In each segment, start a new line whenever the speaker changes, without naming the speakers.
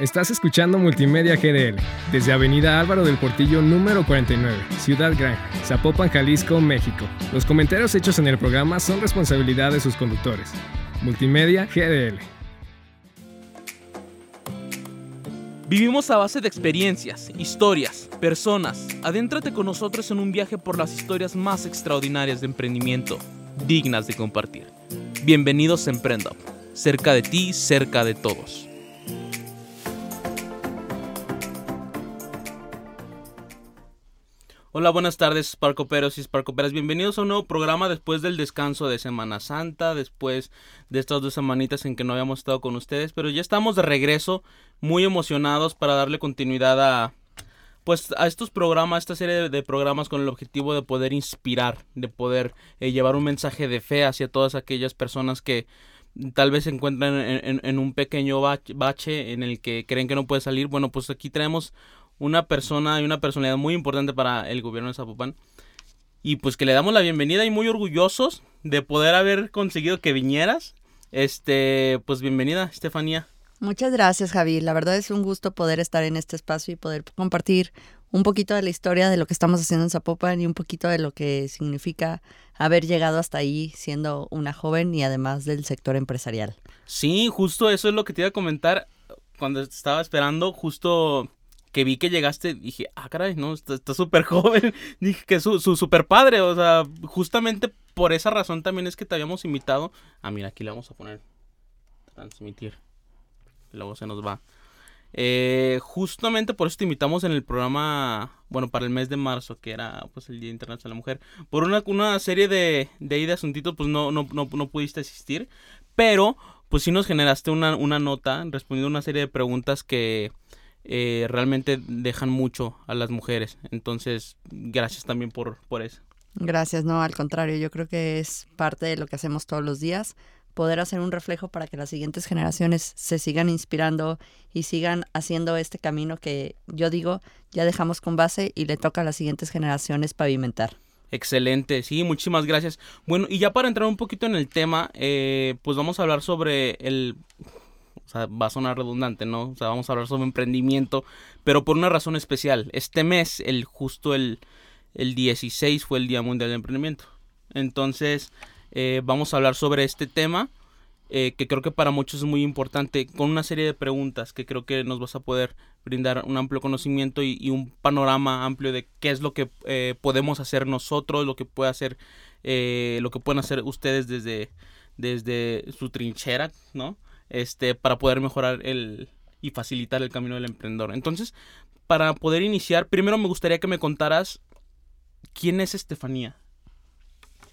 Estás escuchando Multimedia GDL desde Avenida Álvaro del Portillo número 49, Ciudad Gran, Zapopan, Jalisco, México. Los comentarios hechos en el programa son responsabilidad de sus conductores. Multimedia GDL.
Vivimos a base de experiencias, historias, personas. Adéntrate con nosotros en un viaje por las historias más extraordinarias de emprendimiento, dignas de compartir. Bienvenidos a Emprendo, cerca de ti, cerca de todos. Hola, buenas tardes, Sparkoperos y Sparkoperas. Bienvenidos a un nuevo programa después del descanso de Semana Santa, después de estas dos semanitas en que no habíamos estado con ustedes, pero ya estamos de regreso, muy emocionados para darle continuidad a pues a estos programas, esta serie de programas con el objetivo de poder inspirar, de poder eh, llevar un mensaje de fe hacia todas aquellas personas que tal vez se encuentran en, en un pequeño bache en el que creen que no puede salir. Bueno, pues aquí tenemos una persona y una personalidad muy importante para el gobierno de Zapopan. Y pues que le damos la bienvenida y muy orgullosos de poder haber conseguido que vinieras. Este, pues bienvenida, Estefanía.
Muchas gracias, Javi. La verdad es un gusto poder estar en este espacio y poder compartir un poquito de la historia de lo que estamos haciendo en Zapopan y un poquito de lo que significa haber llegado hasta ahí siendo una joven y además del sector empresarial.
Sí, justo eso es lo que te iba a comentar cuando estaba esperando, justo que vi que llegaste, dije, ah, caray, no, está súper joven. dije que su, su super padre, o sea, justamente por esa razón también es que te habíamos invitado. Ah, mira, aquí le vamos a poner transmitir. Luego se nos va. Eh, justamente por eso te invitamos en el programa, bueno, para el mes de marzo, que era pues el Día Internacional de la Mujer. Por una, una serie de, de de asuntitos, pues no, no, no, no pudiste asistir. Pero, pues sí nos generaste una, una nota respondiendo una serie de preguntas que eh, realmente dejan mucho a las mujeres. Entonces, gracias también por, por eso.
Gracias, no, al contrario, yo creo que es parte de lo que hacemos todos los días, poder hacer un reflejo para que las siguientes generaciones se sigan inspirando y sigan haciendo este camino que yo digo, ya dejamos con base y le toca a las siguientes generaciones pavimentar.
Excelente, sí, muchísimas gracias. Bueno, y ya para entrar un poquito en el tema, eh, pues vamos a hablar sobre el o sea, va a sonar redundante, ¿no? O sea, vamos a hablar sobre emprendimiento, pero por una razón especial. Este mes, el justo el, el 16 fue el Día Mundial del Emprendimiento. Entonces, eh, vamos a hablar sobre este tema, eh, que creo que para muchos es muy importante, con una serie de preguntas que creo que nos vas a poder brindar un amplio conocimiento y, un panorama amplio de qué es lo que eh, podemos hacer nosotros, lo que puede hacer, lo que pueden hacer ustedes desde, desde su trinchera, ¿no? Este, para poder mejorar el y facilitar el camino del emprendedor. Entonces, para poder iniciar, primero me gustaría que me contaras quién es Estefanía.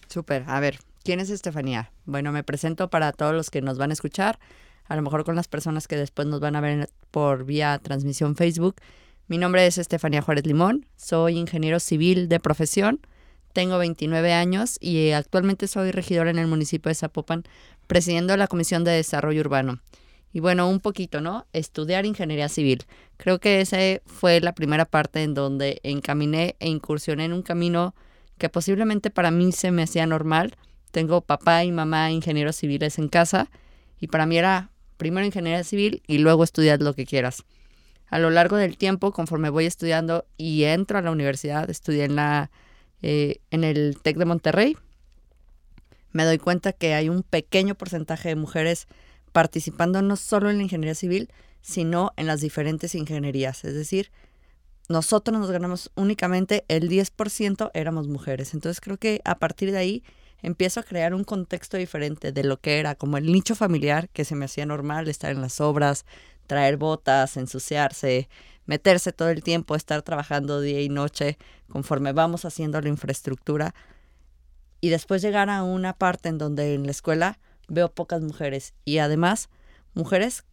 Súper, a ver, ¿quién es Estefanía? Bueno, me presento para todos los que nos van a escuchar, a lo mejor con las personas que después nos van a ver por vía transmisión Facebook. Mi nombre es Estefanía Juárez Limón, soy ingeniero civil de profesión, tengo 29 años y actualmente soy regidora en el municipio de Zapopan, presidiendo la Comisión de Desarrollo Urbano. Y bueno, un poquito, ¿no? Estudiar ingeniería civil. Creo que esa fue la primera parte en donde encaminé e incursioné en un camino que posiblemente para mí se me hacía normal. Tengo papá y mamá ingenieros civiles en casa y para mí era primero ingeniería civil y luego estudiar lo que quieras. A lo largo del tiempo, conforme voy estudiando y entro a la universidad, estudié en, la, eh, en el TEC de Monterrey, me doy cuenta que hay un pequeño porcentaje de mujeres participando no solo en la ingeniería civil, sino en las diferentes ingenierías. Es decir, nosotros nos ganamos únicamente el 10% éramos mujeres. Entonces creo que a partir de ahí empiezo a crear un contexto diferente de lo que era como el nicho familiar que se me hacía normal estar en las obras, traer botas, ensuciarse, meterse todo el tiempo, estar trabajando día y noche conforme vamos haciendo la infraestructura y después llegar a una parte en donde en la escuela veo pocas mujeres y además mujeres,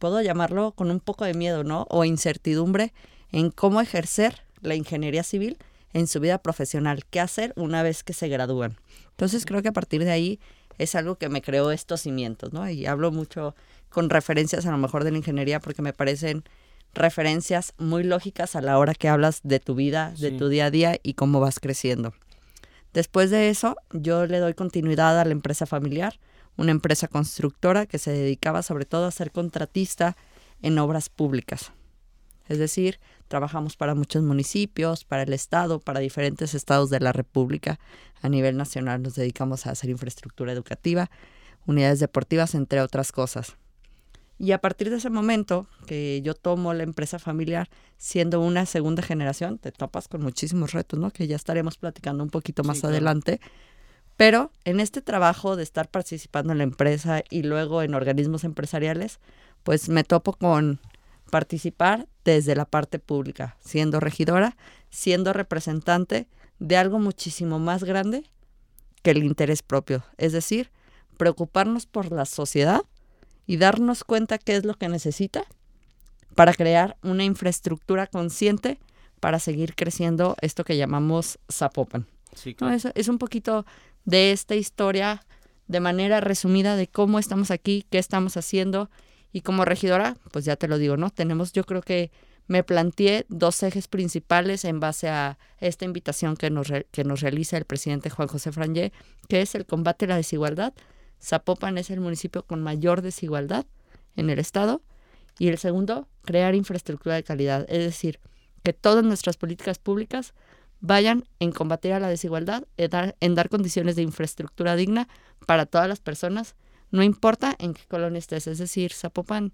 puedo llamarlo con un poco de miedo, ¿no? O incertidumbre en cómo ejercer la ingeniería civil en su vida profesional, qué hacer una vez que se gradúan. Entonces creo que a partir de ahí es algo que me creó estos cimientos, ¿no? Y hablo mucho con referencias a lo mejor de la ingeniería porque me parecen referencias muy lógicas a la hora que hablas de tu vida, de tu día a día y cómo vas creciendo. Después de eso, yo le doy continuidad a la empresa familiar, una empresa constructora que se dedicaba sobre todo a ser contratista en obras públicas. Es decir, trabajamos para muchos municipios, para el Estado, para diferentes estados de la República. A nivel nacional nos dedicamos a hacer infraestructura educativa, unidades deportivas, entre otras cosas. Y a partir de ese momento que yo tomo la empresa familiar, siendo una segunda generación, te topas con muchísimos retos, ¿no? Que ya estaremos platicando un poquito más adelante. Pero en este trabajo de estar participando en la empresa y luego en organismos empresariales, pues me topo con participar desde la parte pública, siendo regidora, siendo representante de algo muchísimo más grande que el interés propio, es decir, preocuparnos por la sociedad y darnos cuenta qué es lo que necesita para crear una infraestructura consciente para seguir creciendo esto que llamamos Zapopan.
Sí,
¿No? Es, es un poquito de esta historia de manera resumida de cómo estamos aquí, qué estamos haciendo y como regidora, pues ya te lo digo, ¿no? Tenemos, yo creo que me planteé dos ejes principales en base a esta invitación que nos, que nos realiza el presidente Juan José Frangé, que es el combate a la desigualdad. Zapopan es el municipio con mayor desigualdad en el estado. Y el segundo, crear infraestructura de calidad, es decir, que todas nuestras políticas públicas vayan en combatir a la desigualdad, en dar, en dar condiciones de infraestructura digna para todas las personas no importa en qué colonia estés, es decir, Zapopan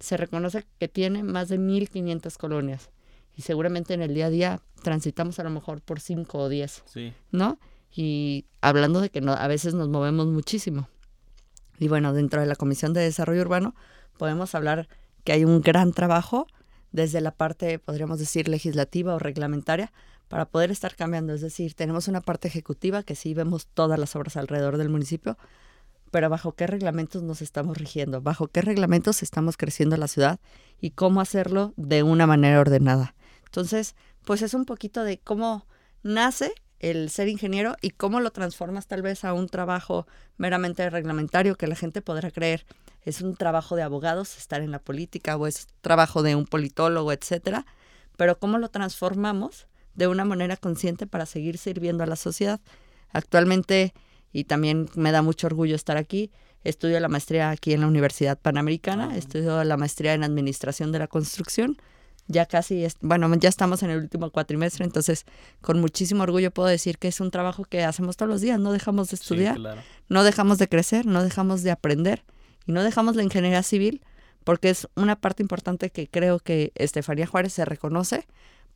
se reconoce que tiene más de 1.500 colonias y seguramente en el día a día transitamos a lo mejor por 5 o 10,
Sí.
¿no? Y hablando de que no, a veces nos movemos muchísimo. Y bueno, dentro de la Comisión de Desarrollo Urbano podemos hablar que hay un gran trabajo desde la parte, podríamos decir, legislativa o reglamentaria para poder estar cambiando. Es decir, tenemos una parte ejecutiva que sí vemos todas las obras alrededor del municipio, pero bajo qué reglamentos nos estamos rigiendo, bajo qué reglamentos estamos creciendo la ciudad y cómo hacerlo de una manera ordenada. Entonces, pues es un poquito de cómo nace el ser ingeniero y cómo lo transformas tal vez a un trabajo meramente reglamentario que la gente podrá creer es un trabajo de abogados estar en la política o es trabajo de un politólogo, etcétera, pero cómo lo transformamos de una manera consciente para seguir sirviendo a la sociedad. Actualmente y también me da mucho orgullo estar aquí. Estudio la maestría aquí en la Universidad Panamericana, estudio la maestría en Administración de la Construcción. Ya casi, es, bueno, ya estamos en el último cuatrimestre, entonces con muchísimo orgullo puedo decir que es un trabajo que hacemos todos los días, no dejamos de estudiar,
Sí, claro.
no dejamos de crecer, no dejamos de aprender y no dejamos la ingeniería civil porque es una parte importante que creo que Estefanía Juárez se reconoce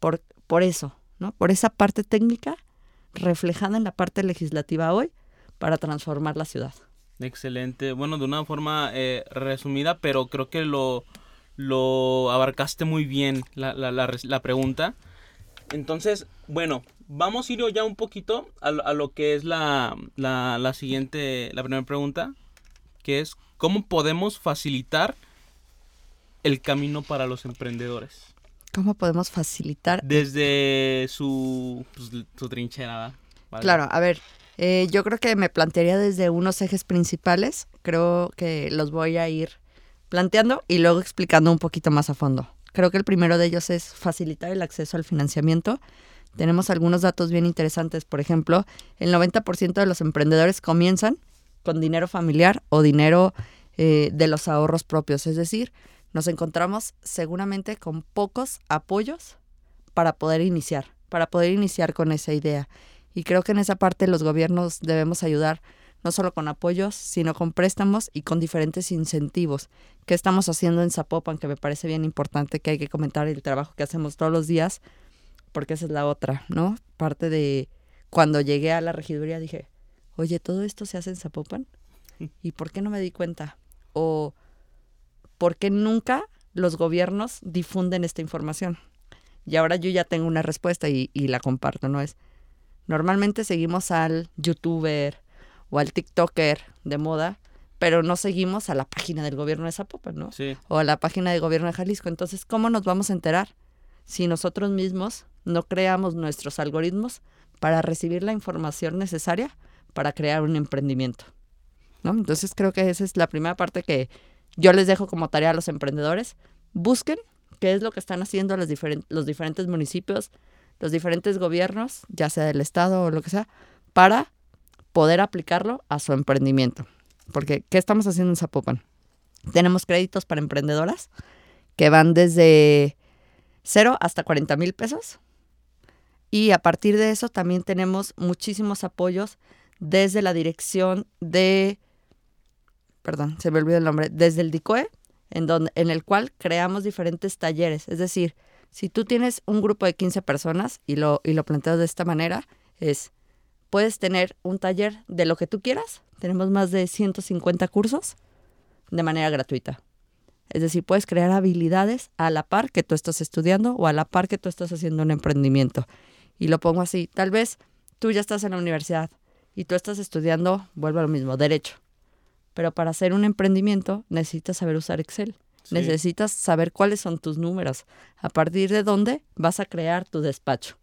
por, por eso, ¿no? Por esa parte técnica reflejada en la parte legislativa hoy para transformar la ciudad.
Excelente. Bueno, de una forma eh, resumida, pero creo que lo, lo abarcaste muy bien la, la, la, pregunta. Entonces, bueno, vamos a ir ya un poquito a, lo- a lo que es la, la, la siguiente, la primera pregunta, que es ¿cómo podemos facilitar el camino para los emprendedores?
¿Cómo podemos facilitar?
Desde su, pues, su trinchera. Vale.
Claro, a ver, eh, yo creo que me plantearía desde unos ejes principales, creo que los voy a ir planteando y luego explicando un poquito más a fondo. Creo que el primero de ellos es facilitar el acceso al financiamiento. Tenemos algunos datos bien interesantes, por ejemplo, el 90% de los emprendedores comienzan con dinero familiar o dinero eh, de los ahorros propios, es decir, nos encontramos seguramente con pocos apoyos para poder iniciar, para poder iniciar con esa idea. Y creo que en esa parte los gobiernos debemos ayudar no solo con apoyos, sino con préstamos y con diferentes incentivos. ¿Qué estamos haciendo en Zapopan? Que me parece bien importante que hay que comentar el trabajo que hacemos todos los días, porque esa es la otra, ¿no? Parte de cuando llegué a la regiduría dije, oye, ¿todo esto se hace en Zapopan? ¿Y por qué no me di cuenta? O ¿por qué nunca los gobiernos difunden esta información? Y ahora yo ya tengo una respuesta y, y la comparto, ¿no? Es, normalmente seguimos al youtuber o al tiktoker de moda, pero no seguimos a la página del gobierno de Zapopan, ¿no?
Sí,
O a la página del gobierno de Jalisco. Entonces, ¿cómo nos vamos a enterar si nosotros mismos no creamos nuestros algoritmos para recibir la información necesaria para crear un emprendimiento? ¿No? Entonces, creo que esa es la primera parte que yo les dejo como tarea a los emprendedores. Busquen qué es lo que están haciendo los, diferen- los diferentes municipios, los diferentes gobiernos, ya sea del Estado o lo que sea, para poder aplicarlo a su emprendimiento. Porque, ¿qué estamos haciendo en Zapopan? Tenemos créditos para emprendedoras que van desde 0 hasta 40 mil pesos. Y a partir de eso también tenemos muchísimos apoyos desde la dirección de, perdón, se me olvidó el nombre, desde el DICOE, en, donde, en el cual creamos diferentes talleres. Es decir, si tú tienes un grupo de 15 personas y lo, y lo planteas de esta manera, es, puedes tener un taller de lo que tú quieras. Tenemos más de 150 cursos de manera gratuita. Es decir, puedes crear habilidades a la par que tú estás estudiando o a la par que tú estás haciendo un emprendimiento. Y lo pongo así, tal vez tú ya estás en la universidad y tú estás estudiando, vuelvo a lo mismo, derecho. Pero para hacer un emprendimiento necesitas saber usar Excel. Necesitas saber cuáles son tus números, a partir de dónde vas a crear tu despacho.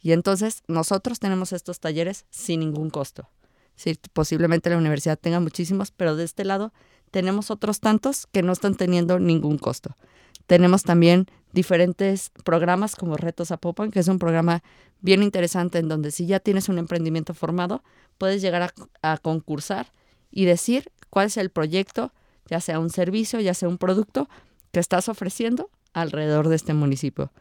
Y entonces nosotros tenemos estos talleres sin ningún costo. Sí, posiblemente la universidad tenga muchísimos, pero de este lado tenemos otros tantos que no están teniendo ningún costo. Tenemos también diferentes programas como Retos Apopan, que es un programa bien interesante en donde si ya tienes un emprendimiento formado, puedes llegar a, a concursar y decir cuál es el proyecto, ya sea un servicio, ya sea un producto que estás ofreciendo alrededor de este municipio.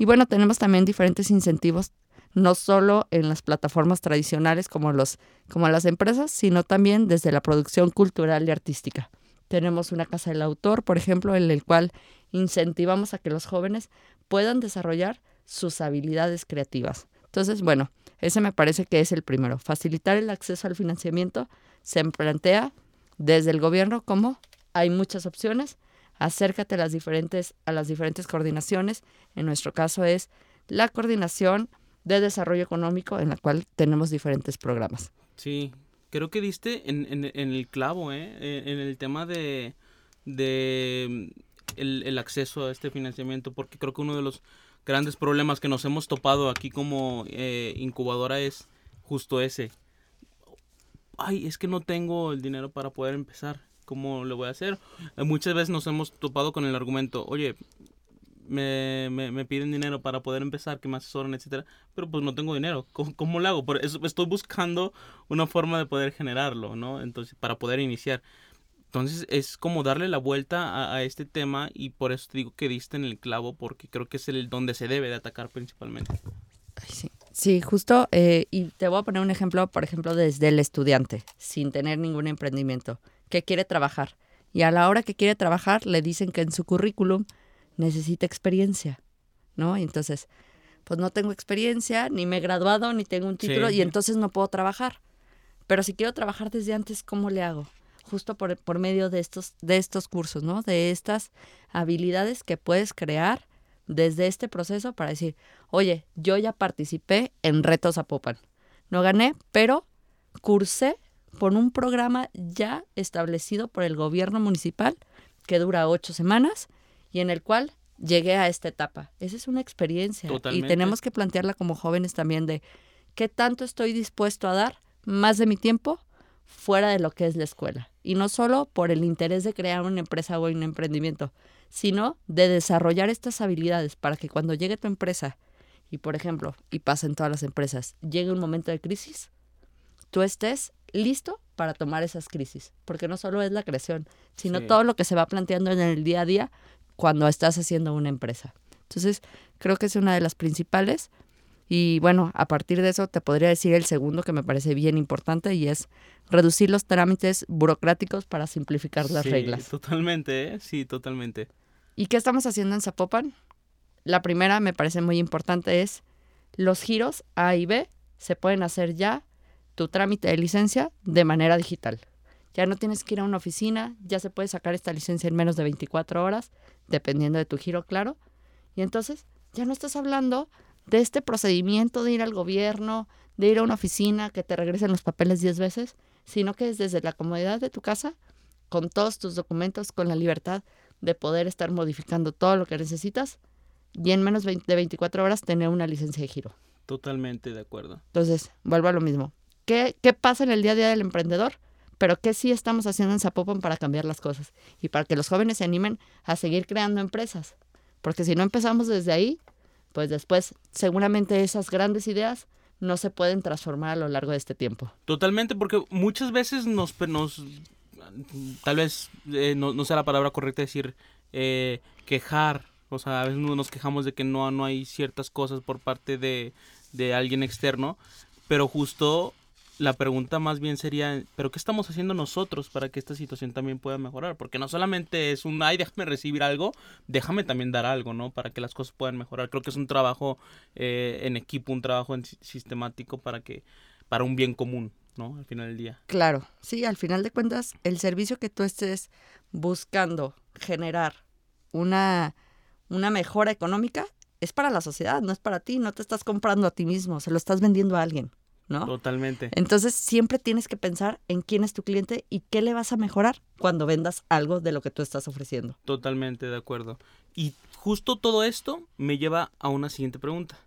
Y bueno, tenemos también diferentes incentivos, no solo en las plataformas tradicionales como, los, como las empresas, sino también desde la producción cultural y artística. Tenemos una casa del autor, por ejemplo, en el cual incentivamos a que los jóvenes puedan desarrollar sus habilidades creativas. Entonces, bueno, ese me parece que es el primero. Facilitar el acceso al financiamiento se plantea desde el gobierno como hay muchas opciones, acércate a las diferentes, a las diferentes coordinaciones. En nuestro caso es la coordinación de desarrollo económico en la cual tenemos diferentes programas.
Sí, creo que diste en, en, el clavo, ¿eh? en el tema de, de el, el, acceso a este financiamiento, porque creo que uno de los grandes problemas que nos hemos topado aquí como eh, incubadora es justo ese. Ay, es que no tengo el dinero para poder empezar. ¿Cómo lo voy a hacer? Eh, muchas veces nos hemos topado con el argumento, oye, me, me, me, piden dinero para poder empezar, que me asesoren, etcétera, pero pues no tengo dinero. ¿Cómo, ¿Cómo, lo hago? Por eso estoy buscando una forma de poder generarlo, ¿no? Entonces, para poder iniciar. Entonces es como darle la vuelta a, a, este tema y por eso te digo que diste en el clavo porque creo que es el donde se debe de atacar principalmente.
Sí, sí justo. Eh, y te voy a poner un ejemplo, por ejemplo, desde el estudiante, sin tener ningún emprendimiento, que quiere trabajar. Y a la hora que quiere trabajar le dicen que en su currículum necesita experiencia, ¿no? Y entonces, pues no tengo experiencia, ni me he graduado, ni tengo un título sí. y entonces no puedo trabajar. Pero si quiero trabajar desde antes, ¿cómo le hago? justo por, por, medio de estos, de estos cursos, ¿no? De estas habilidades que puedes crear desde este proceso para decir, oye, yo ya participé en Retos Zapopan. No gané, pero cursé por un programa ya establecido por el gobierno municipal que dura ocho semanas y en el cual llegué a esta etapa. Esa es una experiencia
Totalmente.
y tenemos que plantearla como jóvenes también de qué tanto estoy dispuesto a dar más de mi tiempo fuera de lo que es la escuela. Y no solo por el interés de crear una empresa o un emprendimiento, sino de desarrollar estas habilidades para que cuando llegue tu empresa, y por ejemplo, y pasa en todas las empresas, llegue un momento de crisis, tú estés listo para tomar esas crisis. Porque no solo es la creación, sino sí. todo lo que se va planteando en el día a día cuando estás haciendo una empresa. Entonces, creo que es una de las principales. Y bueno, a partir de eso te podría decir el segundo que me parece bien importante y es reducir los trámites burocráticos para simplificar las
sí,
reglas.
Totalmente, ¿eh? sí, totalmente.
¿Y qué estamos haciendo en Zapopan? La primera me parece muy importante es los giros A y B se pueden hacer ya tu trámite de licencia de manera digital. Ya no tienes que ir a una oficina, ya se puede sacar esta licencia en menos de 24 horas, dependiendo de tu giro, claro. Y entonces ya no estás hablando de este procedimiento de ir al gobierno, de ir a una oficina, que te regresen los papeles 10 veces, sino que es desde la comodidad de tu casa, con todos tus documentos, con la libertad de poder estar modificando todo lo que necesitas y en menos de 24 horas tener una licencia de giro.
Totalmente de acuerdo.
Entonces, vuelvo a lo mismo. ¿Qué, pasa en el día a día del emprendedor? Pero qué sí estamos haciendo en Zapopan para cambiar las cosas y para que los jóvenes se animen a seguir creando empresas. Porque si no empezamos desde ahí, pues después seguramente esas grandes ideas no se pueden transformar a lo largo de este tiempo.
Totalmente, porque muchas veces nos, nos tal vez eh, no, no, sea la palabra correcta decir eh, quejar, o sea, a veces nos quejamos de que no, no hay ciertas cosas por parte de, de alguien externo, pero justo la pregunta más bien sería, ¿pero qué estamos haciendo nosotros para que esta situación también pueda mejorar? Porque no solamente es un, ay, déjame recibir algo, déjame también dar algo, ¿no? Para que las cosas puedan mejorar. Creo que es un trabajo eh, en equipo, un trabajo en, sistemático para que, para un bien común, ¿no? Al final del día.
Claro, sí, al final de cuentas, el servicio que tú estés buscando generar una, una mejora económica es para la sociedad, no es para ti, no te estás comprando a ti mismo, se lo estás vendiendo a alguien. ¿No?
Totalmente.
Entonces siempre tienes que pensar en quién es tu cliente y qué le vas a mejorar cuando vendas algo de lo que tú estás ofreciendo.
Totalmente de acuerdo. Y justo todo esto me lleva a una siguiente pregunta,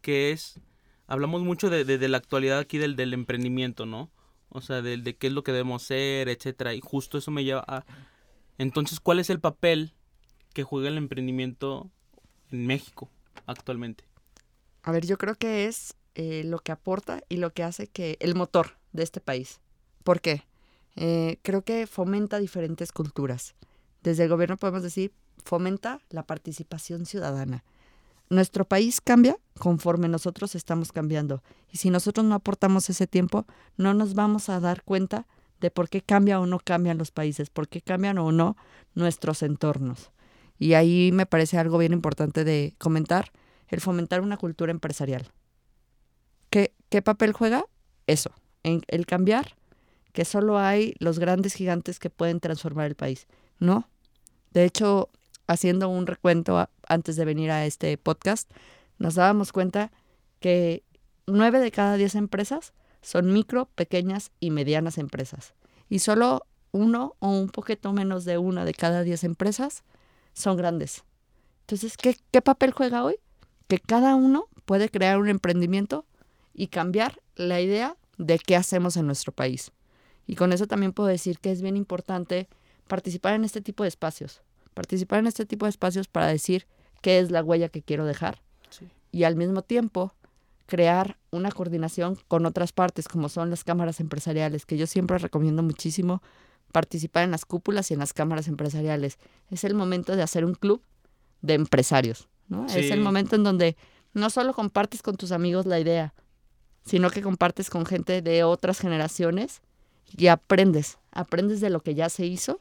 que es, hablamos mucho de, la actualidad aquí del, del, emprendimiento, ¿no? O sea, de, de qué es lo que debemos ser, etcétera. Y justo eso me lleva a, entonces, ¿cuál es el papel que juega el emprendimiento en México actualmente?
A ver, yo creo que es eh, lo que aporta y lo que hace que el motor de este país. ¿Por qué? Eh, creo que fomenta diferentes culturas. Desde el gobierno podemos decir, fomenta la participación ciudadana. Nuestro país cambia conforme nosotros estamos cambiando. Y si nosotros no aportamos ese tiempo, no nos vamos a dar cuenta de por qué cambia o no cambian los países, por qué cambian o no nuestros entornos. Y ahí me parece algo bien importante de comentar, el fomentar una cultura empresarial. ¿Qué, papel juega? Eso, en el cambiar que solo hay los grandes gigantes que pueden transformar el país. No. De hecho, haciendo un recuento antes de venir a este podcast, nos dábamos cuenta que nueve de cada diez empresas son micro, pequeñas y medianas empresas. Y solo uno o un poquito menos de una de cada diez empresas son grandes. Entonces, ¿qué, ¿qué papel juega hoy? Que cada uno puede crear un emprendimiento y cambiar la idea de qué hacemos en nuestro país. Y con eso también puedo decir que es bien importante participar en este tipo de espacios. Participar en este tipo de espacios para decir qué es la huella que quiero dejar. Y al mismo tiempo crear una coordinación con otras partes, como son las cámaras empresariales, que yo siempre recomiendo muchísimo participar en las cúpulas y en las cámaras empresariales. Es el momento de hacer un club de empresarios. ¿no? Es el momento en donde no solo compartes con tus amigos la idea, sino que compartes con gente de otras generaciones y aprendes, aprendes de lo que ya se hizo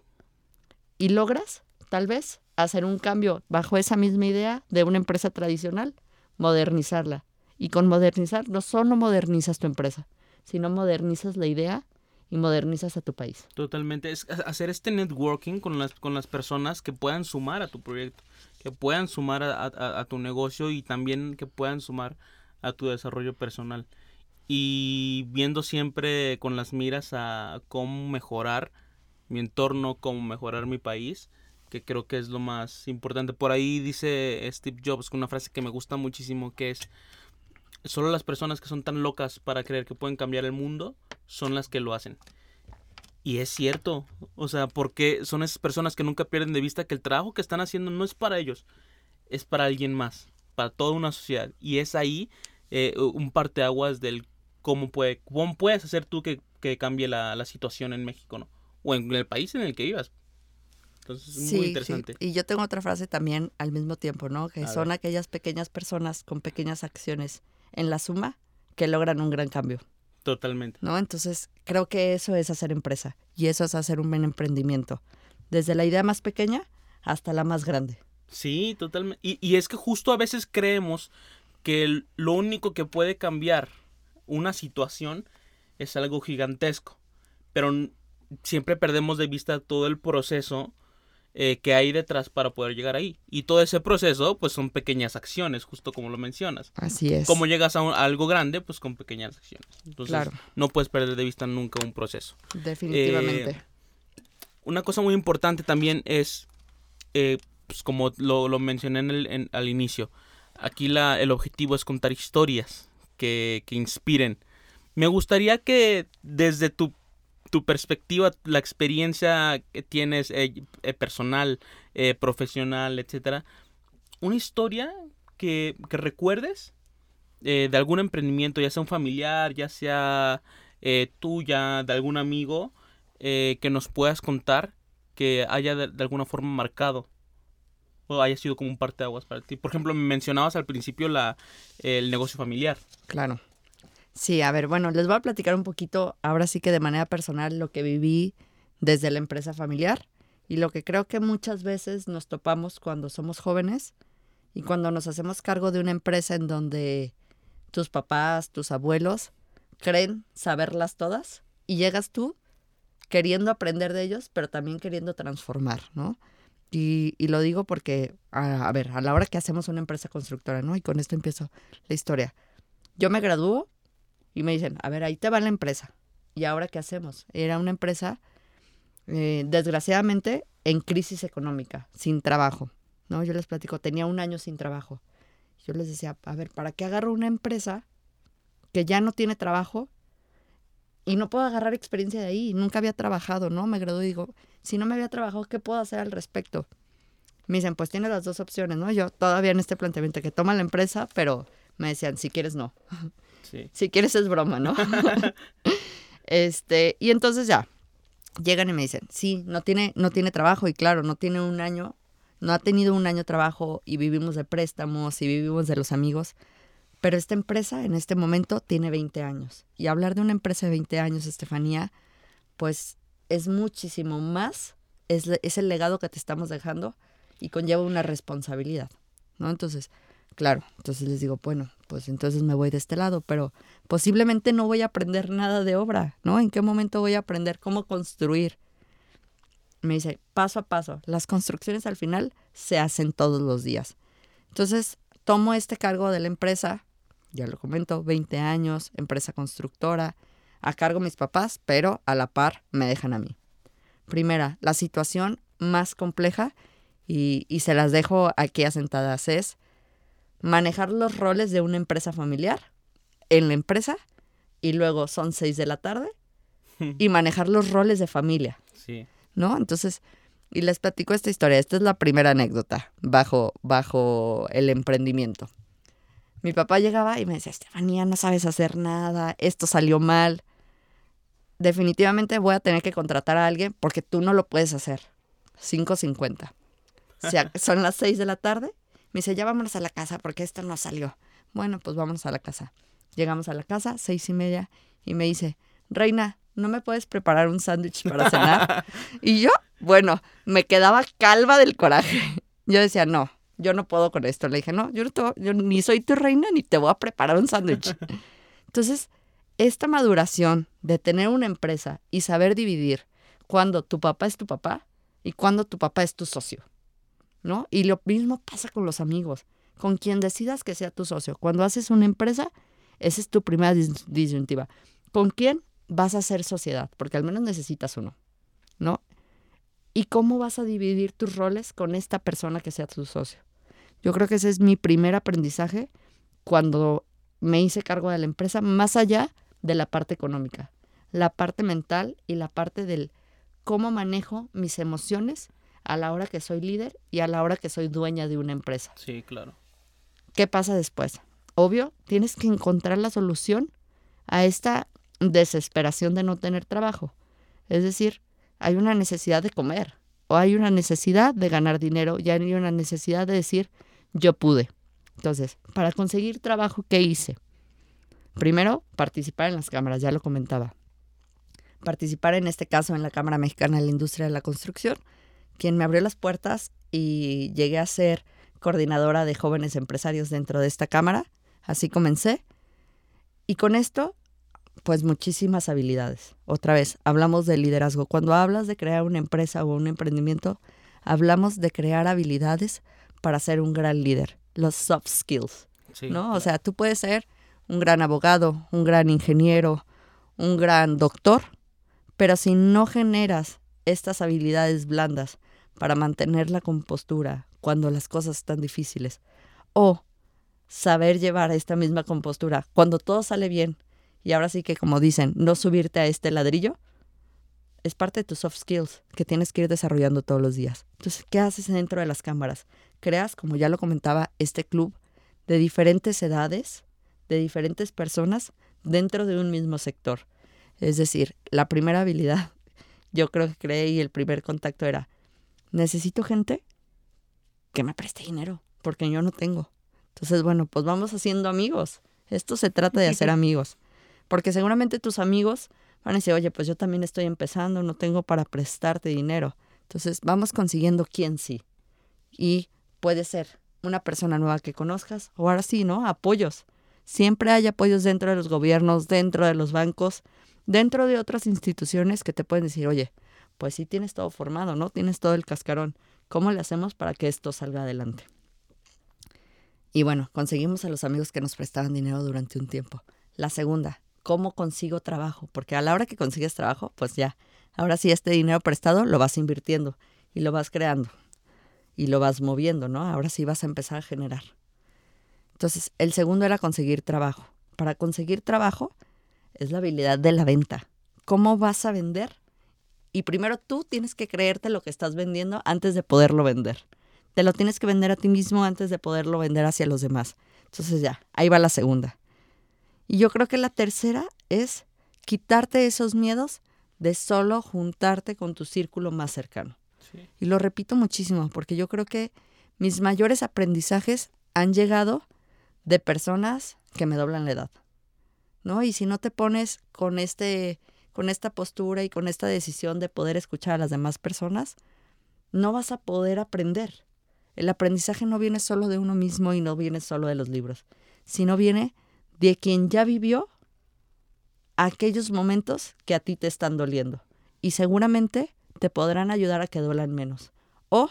y logras, tal vez, hacer un cambio bajo esa misma idea de una empresa tradicional, modernizarla. Y con modernizar no solo modernizas tu empresa, sino modernizas la idea y modernizas a tu país.
Totalmente, es hacer este networking con las, con las personas que puedan sumar a tu proyecto, que puedan sumar a tu negocio y también que puedan sumar a tu desarrollo personal y viendo siempre con las miras a cómo mejorar mi entorno, cómo mejorar mi país, que creo que es lo más importante. Por ahí dice Steve Jobs con una frase que me gusta muchísimo, que es, solo las personas que son tan locas para creer que pueden cambiar el mundo son las que lo hacen. Y es cierto, o sea, porque son esas personas que nunca pierden de vista que el trabajo que están haciendo no es para ellos, es para alguien más, para toda una sociedad. Y es ahí eh, un parteaguas del cómo, puede, cómo puedes hacer tú que, cambie la, situación en México, ¿no? O en el país en el que vivas. Entonces es muy interesante.
Y yo tengo otra frase también al mismo tiempo, ¿no? Que son aquellas pequeñas personas con pequeñas acciones en la suma que logran un gran cambio.
Totalmente.
¿No? Entonces creo que eso es hacer empresa y eso es hacer un buen emprendimiento. Desde la idea más pequeña hasta la más grande.
Sí, totalmente. Y, y es que justo a veces creemos que lo único que puede cambiar una situación es algo gigantesco, pero siempre perdemos de vista todo el proceso eh, que hay detrás para poder llegar ahí. Y todo ese proceso, pues son pequeñas acciones, justo como lo mencionas.
Así es.
Como llegas a, algo grande, pues con pequeñas acciones. Entonces, no puedes perder de vista nunca un proceso.
Definitivamente. Eh,
una cosa muy importante también es, eh, pues como lo, mencioné en el, al inicio, aquí la, el objetivo es contar historias que, inspiren. Me gustaría que desde tu, perspectiva, la experiencia que tienes eh, eh, personal, eh, profesional, etcétera, una historia que, recuerdes de algún emprendimiento, ya sea un familiar, ya sea tuya, de algún amigo, que nos puedas contar que haya de, alguna forma marcado haya sido como un parteaguas para ti. Por ejemplo, me mencionabas al principio la, el negocio familiar.
Claro. Sí, a ver, bueno, les voy a platicar un poquito, ahora sí que de manera personal, lo que viví desde la empresa familiar y lo que creo que muchas veces nos topamos cuando somos jóvenes y cuando nos hacemos cargo de una empresa en donde tus papás, tus abuelos creen saberlas todas y llegas tú queriendo aprender de ellos, pero también queriendo transformar, ¿no? Y, lo digo porque, a, a, ver, a la hora que hacemos una empresa constructora, ¿no? Y con esto empiezo la historia. Yo me gradúo y me dicen, a ver, ahí te va la empresa. ¿Y ahora qué hacemos? Era una empresa eh, desgraciadamente, en crisis económica, sin trabajo. ¿no? Yo les platico, tenía un año sin trabajo. Yo les decía, a ver, ¿para qué agarro una empresa que ya no tiene trabajo y no puedo agarrar experiencia de ahí? Nunca había trabajado, ¿no? Me gradué y digo, si no me había trabajado, ¿qué puedo hacer al respecto? Me dicen, pues tiene las dos opciones, ¿no? Yo todavía en este planteamiento que toma la empresa, pero me decían, si quieres, no. Sí. si quieres es broma, ¿no? este, y entonces ya, llegan y me dicen, sí, no tiene, no tiene trabajo y claro, no tiene un año, no ha tenido un año de trabajo y vivimos de préstamos y vivimos de los amigos, pero esta empresa en este momento tiene 20 años. Y hablar de una empresa de 20 años, Estefanía, pues es muchísimo más, es, es el legado que te estamos dejando y conlleva una responsabilidad, ¿no? Entonces, Claro, entonces les digo, bueno, pues entonces me voy de este lado, pero posiblemente no voy a aprender nada de obra, ¿no? ¿En qué momento voy a aprender cómo construir? Me dice, paso a paso, las construcciones al final se hacen todos los días. Entonces, tomo este cargo de la empresa, ya lo comento, 20 años, empresa constructora, a cargo mis papás, pero a la par me dejan a mí. Primera, la situación más compleja, y, y se las dejo aquí asentadas, es manejar los roles de una empresa familiar en la empresa y luego son seis de la tarde y manejar los roles de familia. Sí. ¿No? Entonces, y les platico esta historia. Esta es la primera anécdota bajo, bajo el emprendimiento. Mi papá llegaba y me decía, Estefanía, no sabes hacer nada, esto salió mal. Definitivamente voy a tener que contratar a alguien porque tú no lo puedes hacer. 5.50. O sea, son las 6 de la tarde me dice, ya vámonos a la casa porque esto no salió. Bueno, pues vámonos a la casa. Llegamos a la casa, seis y media, y me dice, Reina, ¿no me puedes preparar un sándwich para cenar? y yo, bueno, me quedaba calva del coraje. Yo decía, no, yo no puedo con esto. Le dije, no, yo, no yo ni soy tu reina ni te voy a preparar un sándwich. Entonces, esta maduración de tener una empresa y saber dividir cuando tu papá es tu papá y cuando tu papá es tu socio. ¿no? Y lo mismo pasa con los amigos, con quien decidas que sea tu socio. Cuando haces una empresa, esa es tu primera disyuntiva. ¿Con quién vas a hacer sociedad? Porque al menos necesitas uno, ¿no? ¿Y cómo vas a dividir tus roles con esta persona que sea tu socio? Yo creo que ese es mi primer aprendizaje cuando me hice cargo de la empresa, más allá de la parte económica, la parte mental y la parte del cómo manejo mis emociones a la hora que soy líder y a la hora que soy dueña de una empresa.
Sí, claro.
¿Qué pasa después? Obvio, tienes que encontrar la solución a esta desesperación de no tener trabajo. Es decir, hay una necesidad de comer o hay una necesidad de ganar dinero y hay una necesidad de decir, yo pude. Entonces, para conseguir trabajo, ¿qué hice? Primero, participar en las cámaras, ya lo comentaba. Participar en este caso en la Cámara Mexicana de la Industria de la Construcción, quien me abrió las puertas y llegué a ser coordinadora de jóvenes empresarios dentro de esta cámara. Así comencé. Y con esto, pues muchísimas habilidades. Otra vez, hablamos de liderazgo. Cuando hablas de crear una empresa o un emprendimiento, hablamos de crear habilidades para ser un gran líder, los soft skills. ¿no? O sea, tú puedes ser un gran abogado, un gran ingeniero, un gran doctor, pero si no generas estas habilidades blandas para mantener la compostura cuando las cosas están difíciles. O saber llevar esta misma compostura cuando todo sale bien. Y ahora sí que, como dicen, no subirte a este ladrillo, es parte de tus soft skills que tienes que ir desarrollando todos los días. Entonces, ¿qué haces dentro de las cámaras? Creas, como ya lo comentaba, este club de diferentes edades, de diferentes personas dentro de un mismo sector. Es decir, la primera habilidad, yo creo que creé y el primer contacto era, necesito gente que me preste dinero, porque yo no tengo. Entonces, bueno, pues vamos haciendo amigos. Esto se trata de hacer amigos. Porque seguramente tus amigos van a decir, oye, pues yo también estoy empezando, no tengo para prestarte dinero. Entonces, vamos consiguiendo quién sí. Y puede ser una persona nueva que conozcas, o ahora sí, ¿no? Apoyos. Siempre hay apoyos dentro de los gobiernos, dentro de los bancos, dentro de otras instituciones que te pueden decir, oye, pues sí tienes todo formado, ¿no? Tienes todo el cascarón. ¿Cómo le hacemos para que esto salga adelante? Y bueno, conseguimos a los amigos que nos prestaban dinero durante un tiempo. La segunda, ¿cómo consigo trabajo? Porque a la hora que consigues trabajo, pues ya, ahora sí este dinero prestado lo vas invirtiendo y lo vas creando y lo vas moviendo, ¿no? Ahora sí vas a empezar a generar. Entonces, el segundo era conseguir trabajo. Para conseguir trabajo es la habilidad de la venta. ¿Cómo vas a vender? Y primero tú tienes que creerte lo que estás vendiendo antes de poderlo vender. Te lo tienes que vender a ti mismo antes de poderlo vender hacia los demás. Entonces ya, ahí va la segunda. Y yo creo que la tercera es quitarte esos miedos de solo juntarte con tu círculo más cercano. Y lo repito muchísimo, porque yo creo que mis mayores aprendizajes han llegado de personas que me doblan la edad. ¿No? Y si no te pones con este con esta postura y con esta decisión de poder escuchar a las demás personas, no vas a poder aprender. El aprendizaje no viene solo de uno mismo y no viene solo de los libros, sino viene de quien ya vivió aquellos momentos que a ti te están doliendo. Y seguramente te podrán ayudar a que duelan menos. O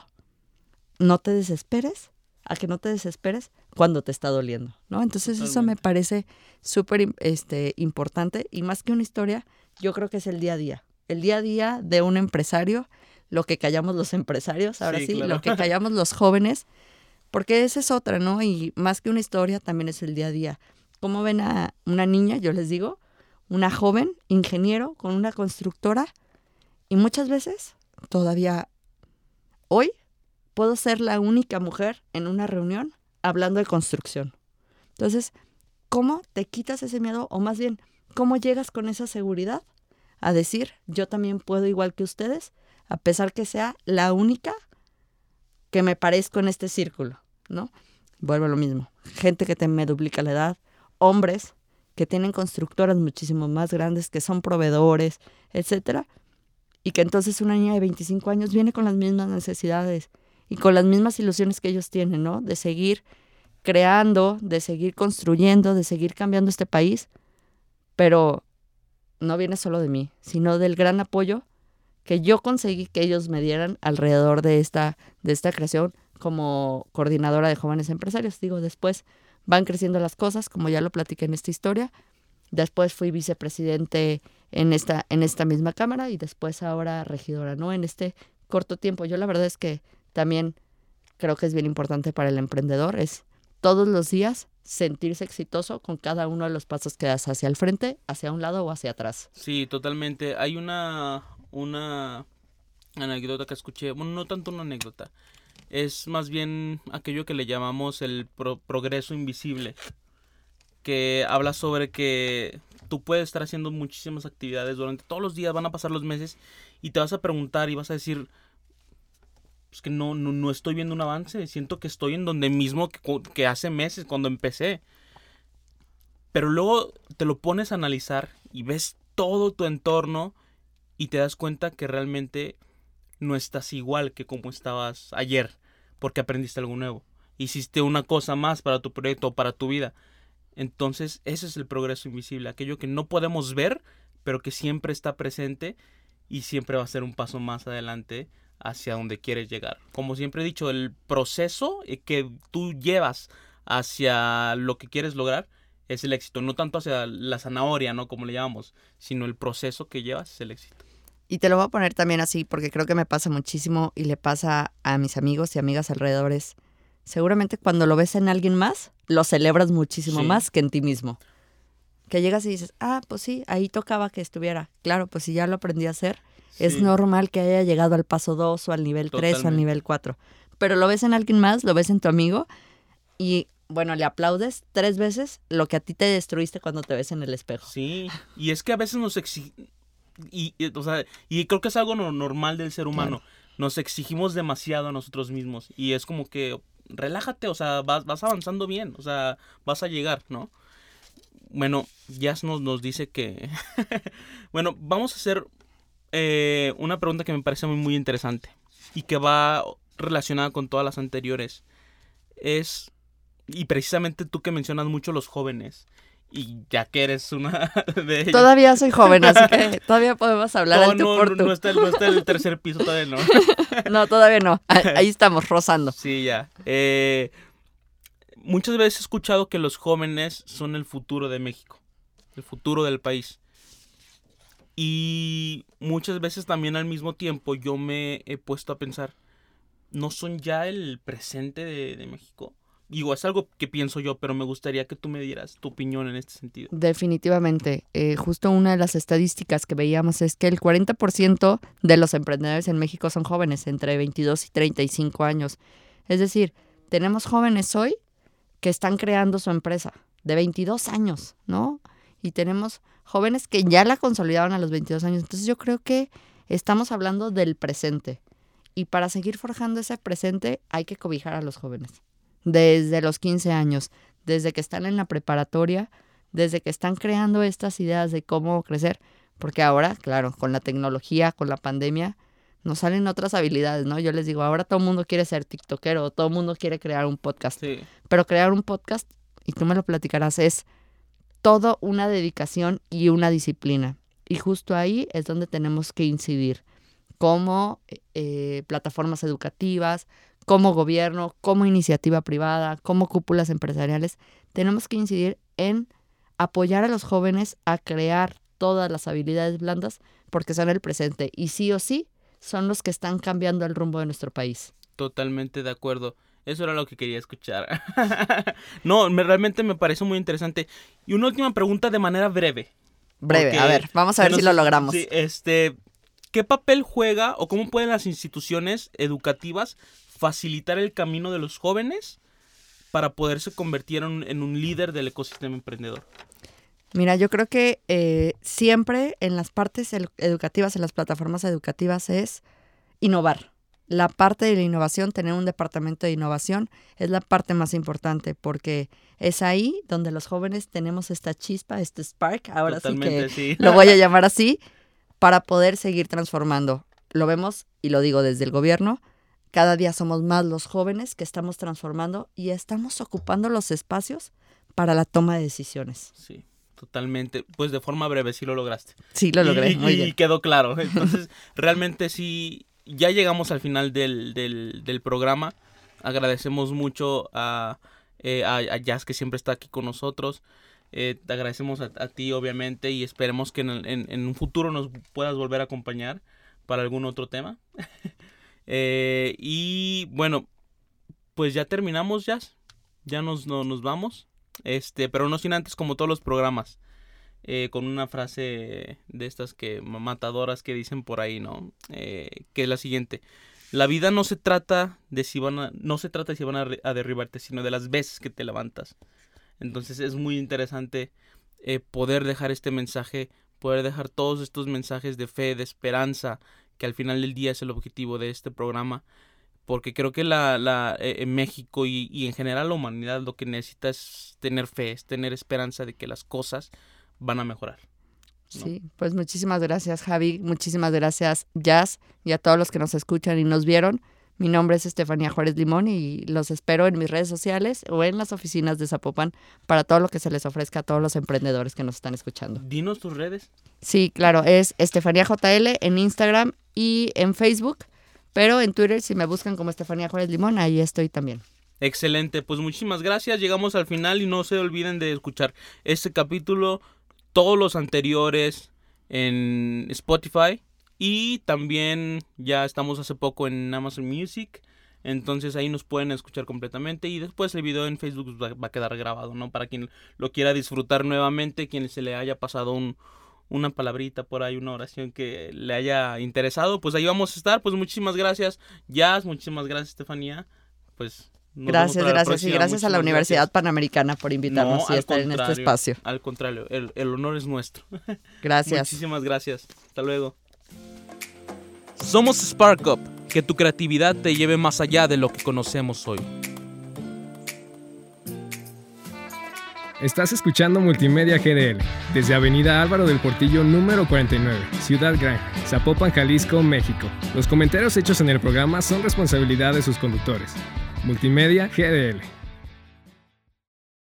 no te desesperes, a que no te desesperes cuando te está doliendo, ¿no? Entonces eso me parece súper este, importante y más que una historia, yo creo que es el día a día. El día a día de un empresario, lo que callamos los empresarios, ahora sí, lo que callamos los jóvenes, porque esa es otra, ¿no? Y más que una historia, también es el día a día. ¿Cómo ven a una niña, yo les digo, una joven ingeniero con una constructora y muchas veces, todavía hoy, puedo ser la única mujer en una reunión hablando de construcción. Entonces, ¿cómo te quitas ese miedo? O más bien, ¿cómo llegas con esa seguridad a decir, yo también puedo igual que ustedes, a pesar que sea la única que me parezco en este círculo, ¿no? Vuelvo a lo mismo. Gente que te me duplica la edad, hombres que tienen constructoras muchísimo más grandes, que son proveedores, etcétera, y que entonces una niña de 25 años viene con las mismas necesidades y con las mismas ilusiones que ellos tienen, ¿no? De seguir creando, de seguir construyendo, de seguir cambiando este país, pero no viene solo de mí, sino del gran apoyo que yo conseguí que ellos me dieran alrededor de esta, de esta creación como coordinadora de jóvenes empresarios. Digo, después van creciendo las cosas, como ya lo platiqué en esta historia. Después fui vicepresidente en esta, en esta misma Cámara y después ahora regidora, ¿no? En este corto tiempo. Yo la verdad es que también creo que es bien importante para el emprendedor, es todos los días sentirse exitoso con cada uno de los pasos que das hacia el frente, hacia un lado o hacia atrás.
Sí, totalmente. Hay una, una anécdota que escuché, bueno, no tanto una anécdota, es más bien aquello que le llamamos el progreso invisible, que habla sobre que tú puedes estar haciendo muchísimas actividades durante todos los días, van a pasar los meses y te vas a preguntar y vas a decir, pues que no, no, estoy viendo un avance, siento que estoy en donde mismo que, que hace meses cuando empecé. Pero luego te lo pones a analizar y ves todo tu entorno y te das cuenta que realmente no estás igual que como estabas ayer, porque aprendiste algo nuevo. Hiciste una cosa más para tu proyecto o para tu vida. Entonces, ese es el progreso invisible, aquello que no podemos ver, pero que siempre está presente y siempre va a ser un paso más adelante hacia donde quieres llegar. Como siempre he dicho, el proceso que tú llevas hacia lo que quieres lograr es el éxito, no tanto hacia la zanahoria, ¿no? Como le llamamos, sino el proceso que llevas es el éxito.
Y te lo voy a poner también así, porque creo que me pasa muchísimo y le pasa a mis amigos y amigas alrededores seguramente cuando lo ves en alguien más, lo celebras muchísimo más que en ti mismo. Que llegas y dices, ah, pues sí, ahí tocaba que estuviera. Claro, pues si ya lo aprendí a hacer, es normal que haya llegado al paso 2 o al nivel 3 o al nivel 4. Pero lo ves en alguien más, lo ves en tu amigo y bueno, le aplaudes tres veces lo que a ti te destruiste cuando te ves en el espejo.
Sí, y es que a veces nos exigimos, y, y, o sea, y creo que es algo normal del ser humano nos exigimos demasiado a nosotros mismos y es como que relájate, o sea, vas, vas avanzando bien, o sea, vas a llegar, ¿no? Bueno, Jazz nos, nos dice que... bueno, vamos a hacer eh, una pregunta que me parece muy, muy interesante y que va relacionada con todas las anteriores. Es, y precisamente tú que mencionas mucho los jóvenes, y ya que eres una de ellos.
Todavía soy joven, así que todavía podemos hablar
No,
al
no,
por
no, está, no está el tercer piso, todavía no.
No, todavía no. Ahí ahí estamos, rozando.
Sí, ya. Eh, muchas veces he escuchado que los jóvenes son el futuro de México, el futuro del país. Y muchas veces también al mismo tiempo yo me he puesto a pensar, ¿no son ya el presente de, México? Digo, es algo que pienso yo, pero me gustaría que tú me dieras tu opinión en este sentido.
Definitivamente. Eh, justo una de las estadísticas que veíamos es que el 40% de los emprendedores en México son jóvenes, entre 22 y 35 años. Es decir, tenemos jóvenes hoy que están creando su empresa de 22 años, ¿no? Y tenemos jóvenes que ya la consolidaron a los 22 años. Entonces yo creo que estamos hablando del presente. Y para seguir forjando ese presente hay que cobijar a los jóvenes. Desde los 15 años, desde que están en la preparatoria, desde que están creando estas ideas de cómo crecer. Porque ahora, claro, con la tecnología, con la pandemia, nos salen otras habilidades, ¿no? Yo les digo, ahora todo el mundo quiere ser tiktokero, todo el mundo quiere crear un podcast.
Sí,
Pero crear un podcast, y tú me lo platicarás, es todo una dedicación y una disciplina. Y justo ahí es donde tenemos que incidir, como eh, plataformas educativas, como gobierno, como iniciativa privada, como cúpulas empresariales. Tenemos que incidir en apoyar a los jóvenes a crear todas las habilidades blandas porque son el presente y sí o sí son los que están cambiando el rumbo de nuestro país.
totalmente de acuerdo. Eso era lo que quería escuchar. no, me- realmente me parece muy interesante. Y una última pregunta de manera breve.
Breve, a ver, vamos a ver si lo logramos.
sí, este, ¿qué papel juega o cómo pueden las instituciones educativas facilitar el camino de los jóvenes para poderse convertir en, un- en un líder del ecosistema emprendedor?
Mira, yo creo que eh, siempre en las partes educativas, en las plataformas educativas, es innovar. La parte de la innovación, tener un departamento de innovación, es la parte más importante porque es ahí donde los jóvenes tenemos esta chispa, este spark, ahora sí que
sí.
lo voy a llamar así, para poder seguir transformando. Lo vemos, y lo digo desde el gobierno, cada día somos más los jóvenes que estamos transformando y estamos ocupando los espacios para la toma de decisiones.
Sí, totalmente. Pues de forma breve sí lo lograste.
Sí, lo
Y-
logré,
y,
muy
y
bien.
quedó claro. Entonces, realmente sí, ya llegamos al final del, del, del programa. Agradecemos mucho a, eh, a, Jazz que siempre está aquí con nosotros. Eh, te agradecemos a, ti, obviamente, y esperemos que en- en un futuro nos puedas volver a acompañar para algún otro tema. Eh, y bueno, pues ya terminamos, Jazz. Ya nos, no- nos vamos. Este, pero no sin antes, como todos los programas eh, con una frase de estas que ma- matadoras que dicen por ahí, ¿no? Eh, que es la siguiente: la vida no se trata de si van a, no se trata de si van a, a derribarte, sino de las veces que te levantas. Entonces es muy interesante eh, poder dejar este mensaje, poder dejar todos estos mensajes de fe, de esperanza, que al final del día es el objetivo de este programa. Porque creo que la, la, eh, en México y, y en general la humanidad lo que necesita es tener fe, es tener esperanza de que las cosas van a mejorar. ¿no?
Sí, pues muchísimas gracias Javi, muchísimas gracias Jazz y a todos los que nos escuchan y nos vieron. Mi nombre es Estefanía Juárez Limón y los espero en mis redes sociales o en las oficinas de Zapopan para todo lo que se les ofrezca a todos los emprendedores que nos están escuchando.
Dinos tus redes.
Sí, claro, es Estefanía JL en Instagram y en Facebook, pero en Twitter si me buscan como Estefanía Juárez Limón, ahí estoy también.
Excelente, pues muchísimas gracias. Llegamos al final y no se olviden de escuchar este capítulo, todos los anteriores en Spotify y también ya estamos hace poco en Amazon Music. Entonces ahí nos pueden escuchar completamente y después el video en Facebook va, a quedar grabado, ¿no? Para quien lo quiera disfrutar nuevamente, quien se le haya pasado un, una palabrita por ahí, una oración que le haya interesado, pues ahí vamos a estar. Pues muchísimas gracias, Jazz, muchísimas gracias, Estefanía. Pues nos
Gracias, gracias y gracias a la Universidad
gracias.
Panamericana por invitarnos
No,
y estar en este espacio.
Al contrario, el, el honor es nuestro.
Gracias.
Muchísimas gracias. Hasta luego. Somos Spark Up, que tu creatividad te lleve más allá de lo que conocemos hoy.
Estás escuchando Multimedia GDL desde Avenida Álvaro del Portillo número 49, Ciudad Gran, Zapopan, Jalisco, México. Los comentarios hechos en el programa son responsabilidad de sus conductores. Multimedia GDL.